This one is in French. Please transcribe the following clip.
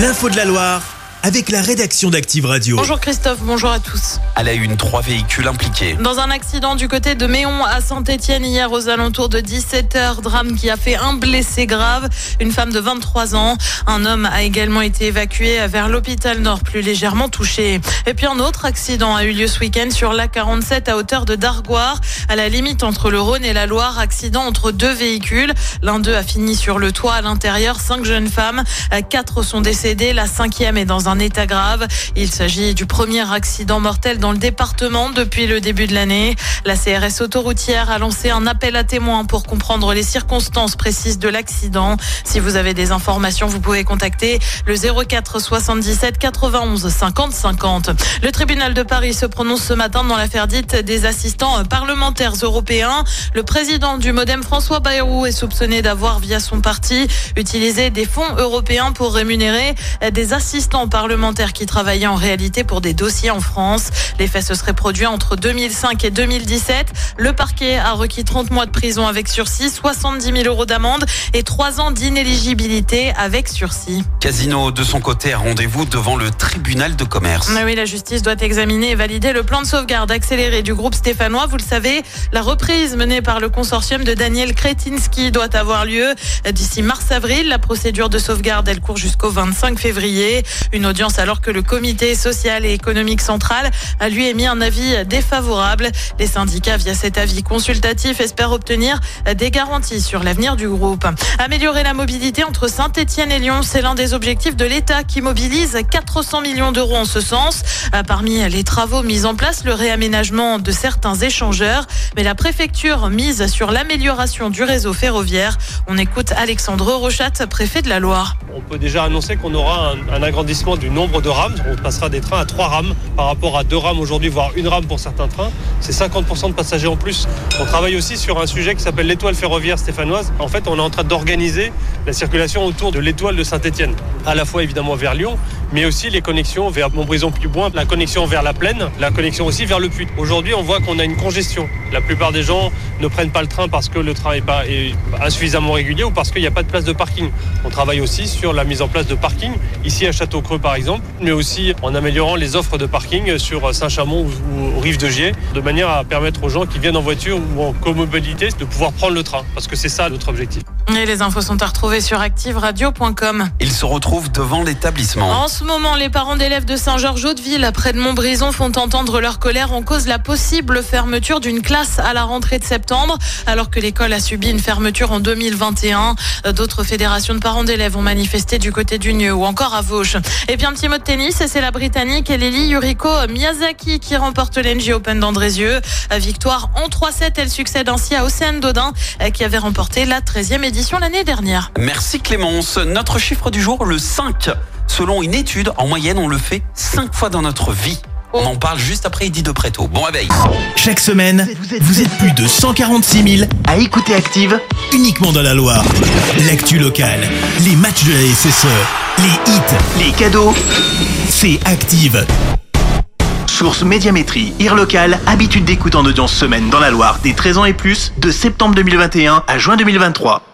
L'info de la Loire avec la rédaction d'Active Radio. Bonjour Christophe, bonjour à tous. À la une, trois véhicules impliqués. Dans un accident du côté de Méon à Saint-Etienne hier aux alentours de 17h, drame qui a fait un blessé grave, une femme de 23 ans. Un homme a également été évacué vers l'hôpital Nord, plus légèrement touché. Et puis un autre accident a eu lieu ce week-end sur l'A47 à hauteur de Dargoire, à la limite entre le Rhône et la Loire. Accident entre deux véhicules. L'un d'eux a fini sur le toit à l'intérieur. Cinq jeunes femmes, quatre sont décédées. La cinquième est dans un état grave. Il s'agit du premier accident mortel dans le département depuis le début de l'année. La CRS autoroutière a lancé un appel à témoins pour comprendre les circonstances précises de l'accident. Si vous avez des informations, vous pouvez contacter le 04 77 91 50 50. Le tribunal de Paris se prononce ce matin dans l'affaire dite des assistants parlementaires européens. Le président du Modem, François Bayrou, est soupçonné d'avoir, via son parti, utilisé des fonds européens pour rémunérer des assistants parlementaires qui travaillaient en réalité pour des dossiers en France. Les faits se seraient produits entre 2005 et 2017. Le parquet a requis 30 mois de prison avec sursis, 70 000 euros d'amende et 3 ans d'inéligibilité avec sursis. Casino, de son côté, a rendez-vous devant le tribunal de commerce. Mais oui, la justice doit examiner et valider le plan de sauvegarde accéléré du groupe stéphanois. Vous le savez, la reprise menée par le consortium de Daniel Kretinsky doit avoir lieu d'ici mars-avril. La procédure de sauvegarde, elle court jusqu'au 25 février. Une audience alors que le comité social et économique central a lui émis un avis défavorable. Les syndicats, via cet avis consultatif, espèrent obtenir des garanties sur l'avenir du groupe. Améliorer la mobilité entre Saint-Etienne et Lyon, c'est l'un des objectifs de l'État qui mobilise 400 millions d'euros en ce sens. Parmi les travaux mis en place, le réaménagement de certains échangeurs, mais la préfecture mise sur l'amélioration du réseau ferroviaire. On écoute Alexandre Rochat, préfet de la Loire. On peut déjà annoncer qu'on aura un, agrandissement du nombre de rames. On passera des trains à trois rames par rapport à deux rames aujourd'hui, voire une rame pour certains trains. C'est 50% de passagers en plus. On travaille aussi sur un sujet qui s'appelle l'étoile ferroviaire stéphanoise. En fait, on est en train d'organiser la circulation autour de l'étoile de Saint-Etienne. À la fois évidemment vers Lyon, mais aussi les connexions vers Montbrison-Puboin, la connexion vers la plaine, la connexion aussi vers le Puy. Aujourd'hui, on voit qu'on a une congestion. La plupart des gens ne prennent pas le train parce que le train est pas est insuffisamment régulier ou parce qu'il n'y a pas de place de parking. On travaille aussi sur la mise en place de parking, ici à Château-Creux par exemple, mais aussi en améliorant les offres de parking sur Saint-Chamond ou aux rives de Gier, de manière à permettre aux gens qui viennent en voiture ou en comobilité de pouvoir prendre le train, parce que c'est ça notre objectif. Et les infos sont à retrouver sur activeradio.com. Il se retrouve devant l'établissement. Ce moment, les parents d'élèves de Saint-Georges-Hauteville, près de Montbrison, font entendre leur colère en cause la possible fermeture d'une classe à la rentrée de septembre, alors que l'école a subi une fermeture en 2021. D'autres fédérations de parents d'élèves ont manifesté du côté du Nieu ou encore à Vauche. Et puis un petit mot de tennis, c'est la Britannique Lily Yuriko Miyazaki qui remporte l'NG Open d'Andrézieux. Victoire en 3-7, elle succède ainsi à Océane Dodin qui avait remporté la 13e édition l'année dernière. Merci Clémence. Notre chiffre du jour, le 5. Selon une étude, en moyenne, on le fait 5 fois dans notre vie. On en parle juste après Edith de Préto. Bon réveil. Chaque semaine, vous êtes plus de 146 000 à écouter Active uniquement dans la Loire. L'actu locale, les matchs de la SSE, les hits, les cadeaux, c'est Active. Source Médiamétrie, IR local, habitude d'écoute en audience semaine dans la Loire des 13 ans et plus, de septembre 2021 à juin 2023.